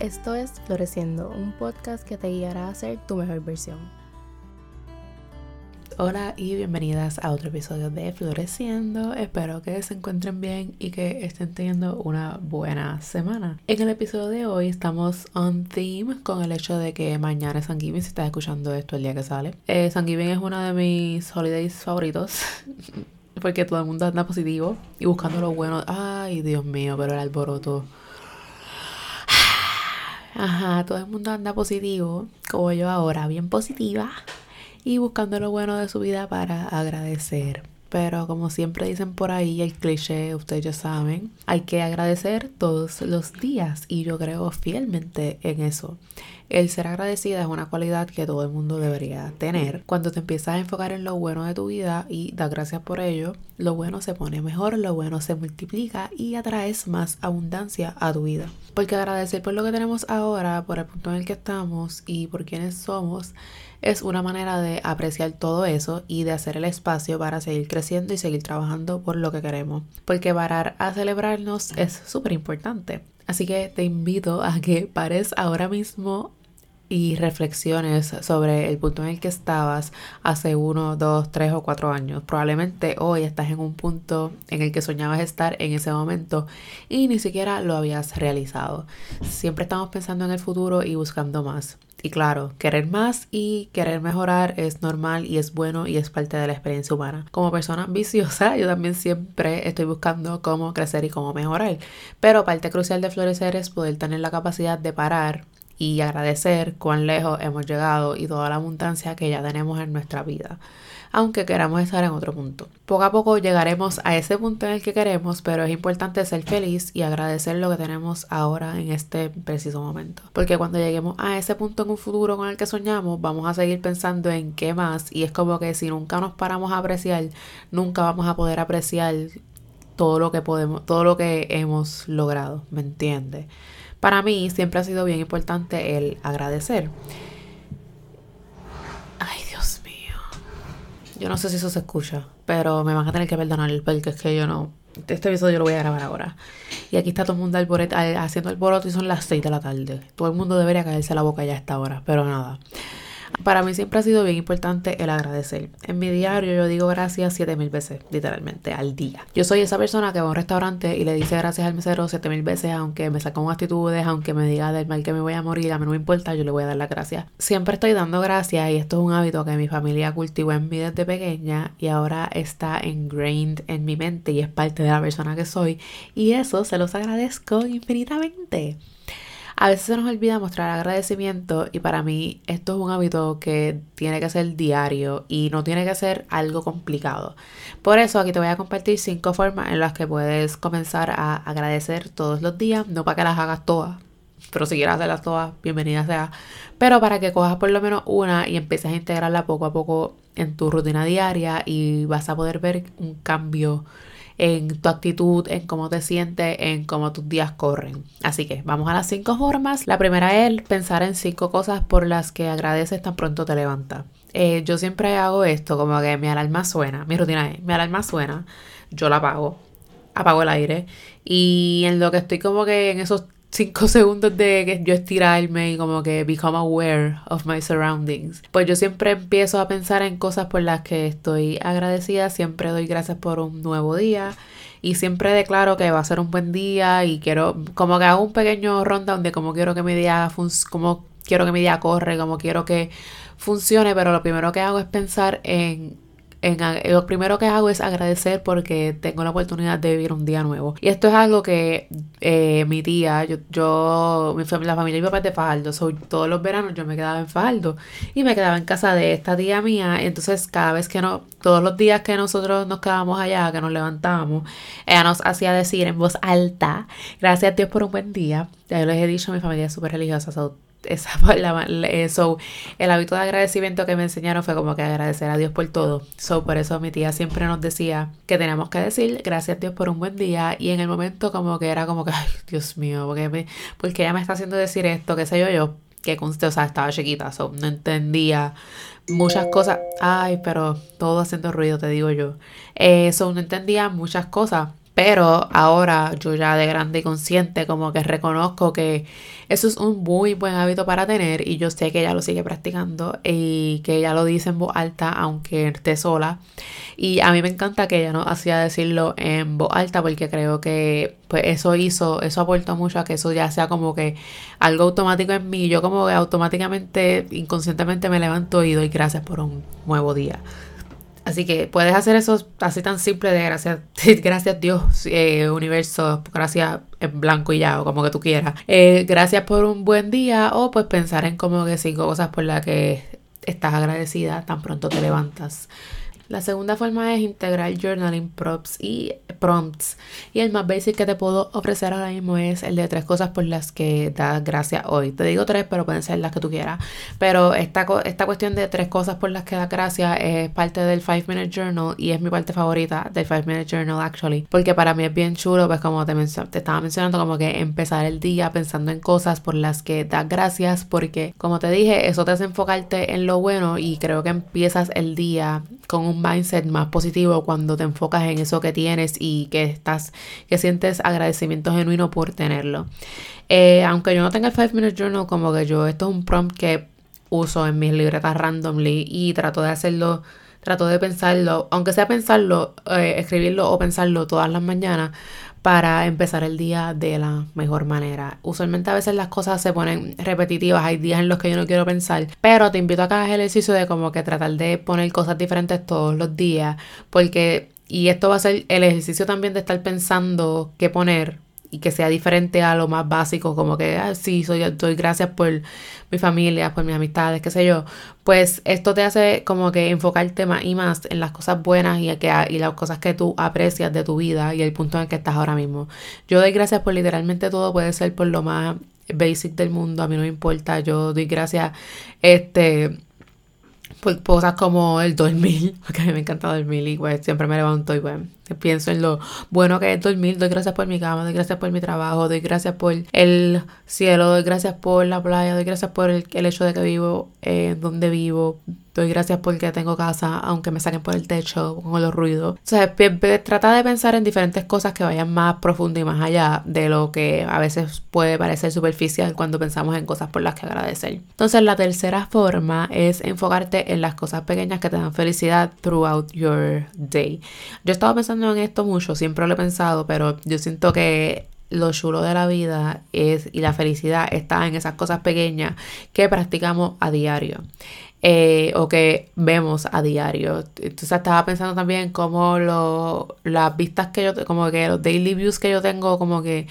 Esto es Floreciendo, un podcast que te guiará a ser tu mejor versión. Hola y bienvenidas a otro episodio de Floreciendo. Espero que se encuentren bien y que estén teniendo una buena semana. En el episodio de hoy estamos on theme con el hecho de que mañana es San Giving, si estás escuchando esto el día que sale. Eh, San Giving es uno de mis holidays favoritos. Porque todo el mundo anda positivo y buscando lo bueno. Ay, Dios mío, pero el alboroto. Ajá, todo el mundo anda positivo, como yo ahora, bien positiva y buscando lo bueno de su vida para agradecer. Pero como siempre dicen por ahí, el cliché, ustedes ya saben, hay que agradecer todos los días y yo creo fielmente en eso. El ser agradecida es una cualidad que todo el mundo debería tener. Cuando te empiezas a enfocar en lo bueno de tu vida y das gracias por ello, lo bueno se pone mejor, lo bueno se multiplica y atraes más abundancia a tu vida. Porque agradecer por lo que tenemos ahora, por el punto en el que estamos y por quienes somos, es una manera de apreciar todo eso y de hacer el espacio para seguir creciendo y seguir trabajando por lo que queremos. Porque parar a celebrarnos es súper importante. Así que te invito a que pares ahora mismo y reflexiones sobre el punto en el que estabas hace uno, dos, tres o cuatro años. Probablemente hoy estás en un punto en el que soñabas estar en ese momento y ni siquiera lo habías realizado. Siempre estamos pensando en el futuro y buscando más. Y claro, querer más y querer mejorar es normal y es bueno y es parte de la experiencia humana. Como persona ambiciosa, yo también siempre estoy buscando cómo crecer y cómo mejorar. Pero parte crucial de florecer es poder tener la capacidad de parar y agradecer cuán lejos hemos llegado y toda la abundancia que ya tenemos en nuestra vida, aunque queramos estar en otro punto. Poco a poco llegaremos a ese punto en el que queremos, pero es importante ser feliz y agradecer lo que tenemos ahora en este preciso momento. Porque cuando lleguemos a ese punto en un futuro con el que soñamos, vamos a seguir pensando en qué más y es como que si nunca nos paramos a apreciar, nunca vamos a poder apreciar todo lo que podemos, todo lo que hemos logrado, ¿me entiendes? Para mí siempre ha sido bien importante el agradecer. Ay, Dios mío. Yo no sé si eso se escucha, pero me van a tener que perdonar porque es que yo no. Este episodio lo voy a grabar ahora. Y aquí está todo el mundo haciendo el boroto y son las 6 de la tarde. Todo el mundo debería caerse la boca ya a esta hora, pero nada. Para mí siempre ha sido bien importante el agradecer. En mi diario yo digo gracias 7000 veces, literalmente, al día. Yo soy esa persona que va a un restaurante y le dice gracias al mesero 7000 veces, aunque me saca con actitudes, aunque me diga del mal que me voy a morir, a mí no me importa, yo le voy a dar las gracias. Siempre estoy dando gracias y esto es un hábito que mi familia cultivó en mí desde pequeña y ahora está ingrained en mi mente y es parte de la persona que soy. Y eso se los agradezco infinitamente. A veces se nos olvida mostrar agradecimiento y para mí esto es un hábito que tiene que ser diario y no tiene que ser algo complicado. Por eso aquí te voy a compartir cinco formas en las que puedes comenzar a agradecer todos los días, no para que las hagas todas, pero si quieres hacerlas todas, bienvenida sea. Pero para que cojas por lo menos una y empieces a integrarla poco a poco en tu rutina diaria y vas a poder ver un cambio en tu actitud, en cómo te sientes, en cómo tus días corren. Así que vamos a las cinco formas. La primera es pensar en cinco cosas por las que agradeces tan pronto te levantas. Eh, yo siempre hago esto, como que mi alarma suena, mi rutina es, mi alarma suena, yo la apago, apago el aire y en lo que estoy como que en esos cinco segundos de que yo estirarme y como que become aware of my surroundings. Pues yo siempre empiezo a pensar en cosas por las que estoy agradecida, siempre doy gracias por un nuevo día y siempre declaro que va a ser un buen día y quiero como que hago un pequeño ronda donde como quiero que mi día como quiero que mi día corre, como quiero que funcione, pero lo primero que hago es pensar en en, lo primero que hago es agradecer porque tengo la oportunidad de vivir un día nuevo. Y esto es algo que eh, mi tía, yo, yo mi familia, la familia y mi papá es de Fajardo, todos los veranos yo me quedaba en Fajardo y me quedaba en casa de esta tía mía. Entonces, cada vez que no, todos los días que nosotros nos quedábamos allá, que nos levantábamos, ella nos hacía decir en voz alta, gracias a Dios por un buen día. Ya yo les he dicho, mi familia es súper religiosa, esa eso el hábito de agradecimiento que me enseñaron fue como que agradecer a Dios por todo. So por eso mi tía siempre nos decía que teníamos que decir gracias a Dios por un buen día y en el momento como que era como que ay Dios mío porque porque ella me está haciendo decir esto qué sé yo yo que o sea estaba chiquita so no entendía muchas cosas. Ay pero todo haciendo ruido te digo yo. Eso eh, no entendía muchas cosas Pero ahora yo ya de grande y consciente como que reconozco que eso es un muy buen hábito para tener y yo sé que ella lo sigue practicando y que ella lo dice en voz alta aunque esté sola. Y a mí me encanta que ella no hacía decirlo en voz alta porque creo que pues eso hizo, eso aportó mucho a que eso ya sea como que algo automático en mí. Yo como que automáticamente, inconscientemente me levanto y doy gracias por un nuevo día. Así que puedes hacer eso así tan simple de gracias, gracias Dios, eh, universo, gracias en blanco y ya, o como que tú quieras. Eh, gracias por un buen día, o pues pensar en como que cinco cosas por las que estás agradecida tan pronto te levantas. La segunda forma es integrar journaling prompts y prompts. Y el más basic que te puedo ofrecer ahora mismo es el de tres cosas por las que das gracias hoy. Te digo tres, pero pueden ser las que tú quieras. Pero esta, esta cuestión de tres cosas por las que das gracias es parte del 5 Minute Journal y es mi parte favorita del 5 Minute Journal, actually. Porque para mí es bien chulo, pues como te, te estaba mencionando, como que empezar el día pensando en cosas por las que das gracias. Porque, como te dije, eso te hace enfocarte en lo bueno y creo que empiezas el día con un mindset más positivo cuando te enfocas en eso que tienes y que estás, que sientes agradecimiento genuino por tenerlo. Eh, aunque yo no tenga el 5 Minute Journal, como que yo, esto es un prompt que uso en mis libretas randomly y trato de hacerlo, trato de pensarlo, aunque sea pensarlo, eh, escribirlo o pensarlo todas las mañanas para empezar el día de la mejor manera. Usualmente a veces las cosas se ponen repetitivas, hay días en los que yo no quiero pensar, pero te invito a que hagas el ejercicio de como que tratar de poner cosas diferentes todos los días, porque y esto va a ser el ejercicio también de estar pensando qué poner y que sea diferente a lo más básico, como que, ah, sí, soy, doy gracias por mi familia, por mis amistades, qué sé yo, pues esto te hace como que enfocarte más y más en las cosas buenas y, que, y las cosas que tú aprecias de tu vida y el punto en el que estás ahora mismo. Yo doy gracias por literalmente todo, puede ser por lo más basic del mundo, a mí no me importa, yo doy gracias, este por cosas como el dormir, porque a mí me encanta dormir y pues siempre me levanto y pues pienso en lo bueno que es dormir, doy gracias por mi cama, doy gracias por mi trabajo, doy gracias por el cielo, doy gracias por la playa, doy gracias por el, hecho de que vivo eh, donde vivo, doy gracias porque tengo casa, aunque me saquen por el techo con los ruidos. O sea, trata de pensar en diferentes cosas que vayan más profundo y más allá de lo que a veces puede parecer superficial cuando pensamos en cosas por las que agradecer. Entonces, la tercera forma es enfocarte en las cosas pequeñas que te dan felicidad throughout your day. Yo estaba pensando en esto mucho, siempre lo he pensado, pero yo siento que lo chulo de la vida es y la felicidad está en esas cosas pequeñas que practicamos a diario. Eh, o que vemos a diario. Entonces estaba pensando también como lo, las vistas que yo, como que los daily views que yo tengo, como que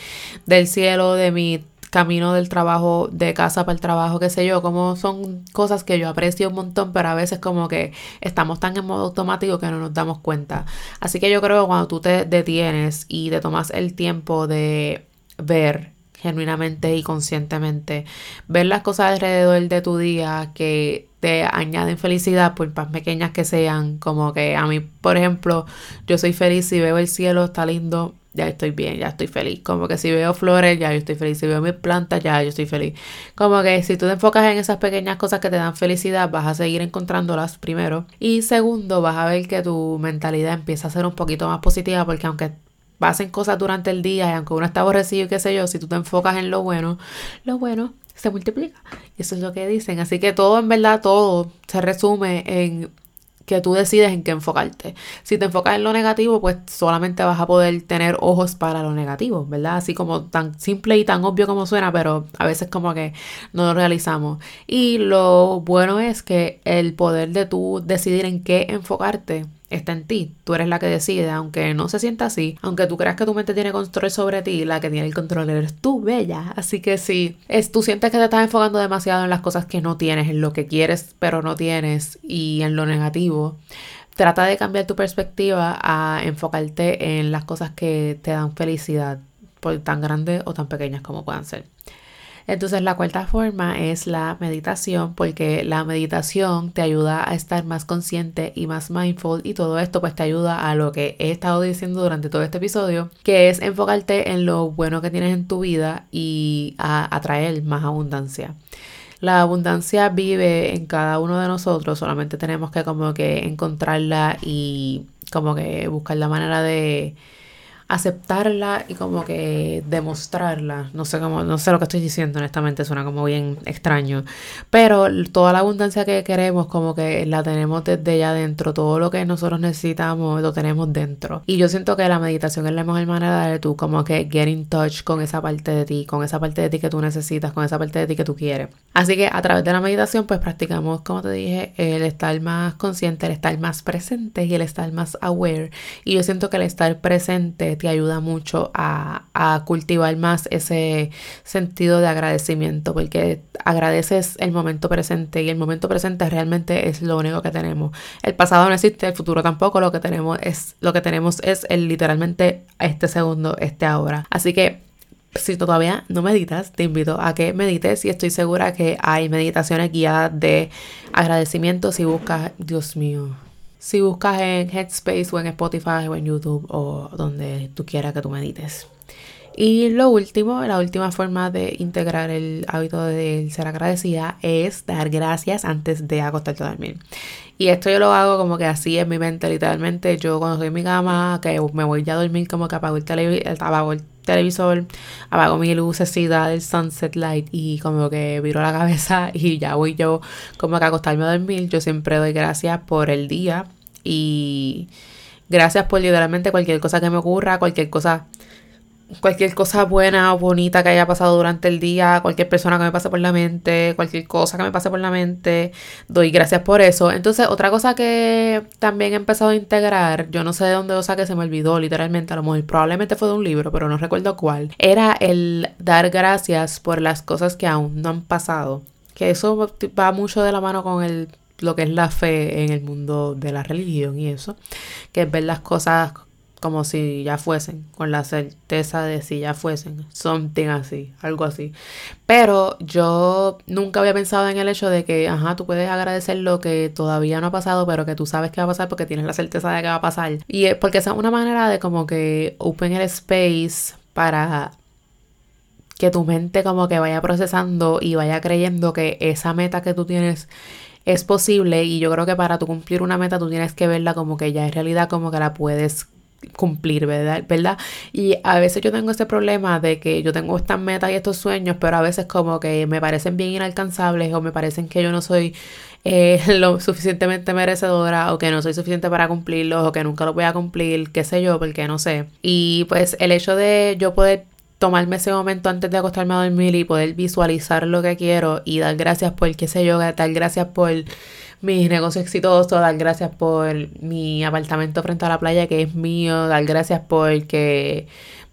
del cielo, de mi camino del trabajo, de casa para el trabajo, qué sé yo, como son cosas que yo aprecio un montón, pero a veces como que estamos tan en modo automático que no nos damos cuenta. Así que yo creo que cuando tú te detienes y te tomas el tiempo de ver genuinamente y conscientemente, ver las cosas alrededor de tu día que te añaden felicidad, por más pequeñas que sean, como que a mí, por ejemplo, yo soy feliz si veo el cielo, está lindo, ya estoy bien, ya estoy feliz. Como que si veo flores, ya yo estoy feliz. Si veo mis plantas, ya yo estoy feliz. Como que si tú te enfocas en esas pequeñas cosas que te dan felicidad, vas a seguir encontrándolas primero. Y segundo, vas a ver que tu mentalidad empieza a ser un poquito más positiva porque aunque pasen cosas durante el día y aunque uno está aborrecido y qué sé yo, si tú te enfocas en lo bueno, lo bueno se multiplica. Y eso es lo que dicen. Así que todo, en verdad, todo se resume en que tú decides en qué enfocarte. Si te enfocas en lo negativo, pues solamente vas a poder tener ojos para lo negativo, ¿verdad? Así como tan simple y tan obvio como suena, pero a veces como que no lo realizamos. Y lo bueno es que el poder de tú decidir en qué enfocarte está en ti. Tú eres la que decide, aunque no se sienta así, aunque tú creas que tu mente tiene control sobre ti, la que tiene el control eres tú, bella. Así que si es, tú sientes que te estás enfocando demasiado en las cosas que no tienes, en lo que quieres pero no tienes y en lo negativo, trata de cambiar tu perspectiva a enfocarte en las cosas que te dan felicidad, por tan grandes o tan pequeñas como puedan ser. Entonces la cuarta forma es la meditación porque la meditación te ayuda a estar más consciente y más mindful y todo esto pues te ayuda a lo que he estado diciendo durante todo este episodio que es enfocarte en lo bueno que tienes en tu vida y a atraer más abundancia. La abundancia vive en cada uno de nosotros, solamente tenemos que como que encontrarla y como que buscar la manera de aceptarla y como que demostrarla. No sé cómo, no sé lo que estoy diciendo, honestamente, suena como bien extraño. Pero toda la abundancia que queremos, como que la tenemos desde ya dentro. Todo lo que nosotros necesitamos lo tenemos dentro. Y yo siento que la meditación es la mejor manera de tú como que get in touch con esa parte de ti, con esa parte de ti que tú necesitas, con esa parte de ti que tú quieres. Así que a través de la meditación, pues practicamos, como te dije, el estar más consciente, el estar más presente y el estar más aware. Y yo siento que el estar presente te ayuda mucho a, cultivar más ese sentido de agradecimiento, porque agradeces el momento presente y el momento presente realmente es lo único que tenemos. El pasado no existe, el futuro tampoco, lo que tenemos es, lo que tenemos es el literalmente este segundo, este ahora. Así que si todavía no meditas, te invito a que medites y estoy segura que hay meditaciones guiadas de agradecimiento si buscas, Dios mío, si buscas en Headspace o en Spotify o en YouTube o donde tú quieras que tú medites. Y lo último, la última forma de integrar el hábito de ser agradecida es dar gracias antes de acostarte a dormir. Y esto yo lo hago como que así en mi mente, literalmente. Yo cuando estoy en mi cama, que me voy ya a dormir, como que apago el, apago el televisor, apago mi lucecita del sunset light y como que viro la cabeza y ya voy yo como que a acostarme a dormir. Yo siempre doy gracias por el día y gracias por literalmente cualquier cosa que me ocurra, cualquier cosa cualquier cosa buena o bonita que haya pasado durante el día, cualquier persona que me pase por la mente, cualquier cosa que me pase por la mente, doy gracias por eso. Entonces, otra cosa que también he empezado a integrar, yo no sé de dónde lo saqué, se me olvidó literalmente, a lo mejor probablemente fue de un libro, pero no recuerdo cuál, era el dar gracias por las cosas que aún no han pasado. Que eso va mucho de la mano con el lo que es la fe en el mundo de la religión y eso, que es ver las cosas como si ya fuesen, con la certeza de si ya fuesen, something así, algo así. Pero yo nunca había pensado en el hecho de que, ajá, tú puedes agradecer lo que todavía no ha pasado, pero que tú sabes que va a pasar porque tienes la certeza de que va a pasar. Y es porque esa es una manera de como que open el space para que tu mente como que vaya procesando y vaya creyendo que esa meta que tú tienes es posible y yo creo que para tú cumplir una meta tú tienes que verla como que ya en realidad como que la puedes cumplir, ¿verdad? ¿verdad? Y a veces yo tengo este problema de que yo tengo estas metas y estos sueños, pero a veces como que me parecen bien inalcanzables o me parecen que yo no soy eh, lo suficientemente merecedora o que no soy suficiente para cumplirlos o que nunca lo voy a cumplir, qué sé yo, porque no sé. Y pues el hecho de yo poder tomarme ese momento antes de acostarme a dormir y poder visualizar lo que quiero y dar gracias por, qué sé yo, dar gracias por mis negocios exitosos, dar gracias por mi apartamento frente a la playa que es mío, dar gracias por que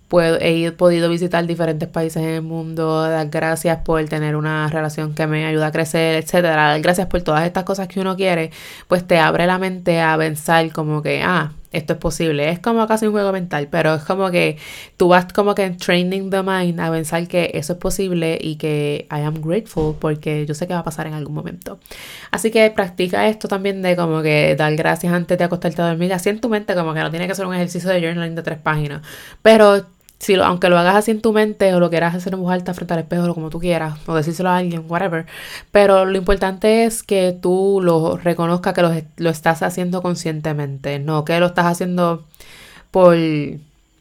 puedo, he podido visitar diferentes países en el mundo, dar gracias por tener una relación que me ayuda a crecer, etcétera, dar gracias por todas estas cosas que uno quiere, pues te abre la mente a pensar como que, ah, esto es posible. Es como casi un juego mental, pero es como que tú vas como que training the mind a pensar que eso es posible y que I am grateful porque yo sé que va a pasar en algún momento. Así que practica esto también de como que dar gracias antes de acostarte a dormir. Así en tu mente como que no tiene que ser un ejercicio de journaling de tres páginas, pero si lo, aunque lo hagas así en tu mente o lo quieras hacer en voz alta frente al espejo o como tú quieras, o decírselo a alguien, whatever. Pero lo importante es que tú lo reconozcas que lo, lo estás haciendo conscientemente, no que lo estás haciendo por,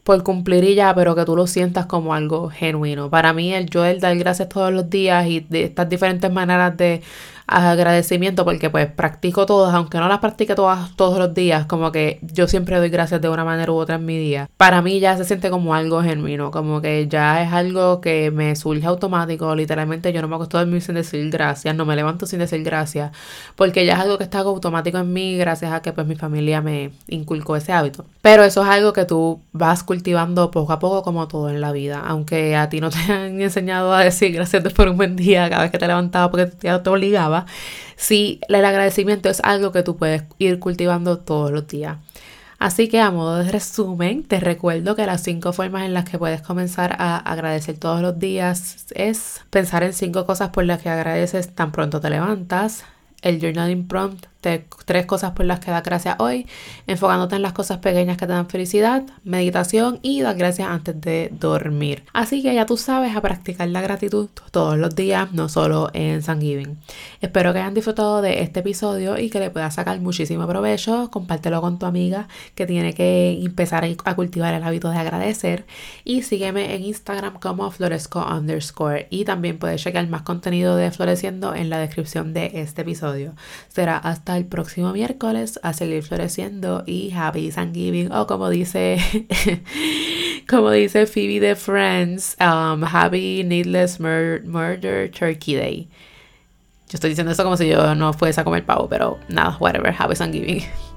por cumplir y ya, pero que tú lo sientas como algo genuino. Para mí, el yo el dar gracias todos los días y de estas diferentes maneras de agradecimiento porque pues practico todas, aunque no las practique todas todos los días, como que yo siempre doy gracias de una manera u otra en mi día. Para mí ya se siente como algo genuino, como que ya es algo que me surge automático, literalmente yo no me acostumbro a dormir sin decir gracias, no me levanto sin decir gracias, porque ya es algo que está automático en mí gracias a que pues mi familia me inculcó ese hábito. Pero eso es algo que tú vas cultivando poco a poco como todo en la vida, aunque a ti no te han enseñado a decir gracias por un buen día cada vez que te levantabas porque ya te obligaba si el agradecimiento es algo que tú puedes ir cultivando todos los días. Así que a modo de resumen, te recuerdo que las cinco formas en las que puedes comenzar a agradecer todos los días es pensar en cinco cosas por las que agradeces tan pronto te levantas, el journaling prompt tres cosas por las que da gracias hoy, enfocándote en las cosas pequeñas que te dan felicidad, meditación y dar gracias antes de dormir. Así que ya tú sabes a practicar la gratitud todos los días, no solo en Thanksgiving. Espero que hayan disfrutado de este episodio y que le puedas sacar muchísimo provecho. Compártelo con tu amiga que tiene que empezar a cultivar el hábito de agradecer. Y sígueme en Instagram como floresco underscore. Y también puedes checar más contenido de Floreciendo en la descripción de este episodio. Será hasta el próximo miércoles a seguir floreciendo y Happy Thanksgiving o como dice como dice Phoebe de Friends, um, Happy Needless Murder Turkey Day. Yo estoy diciendo eso como si yo no fuese a comer pavo, pero nada, whatever, Happy Thanksgiving.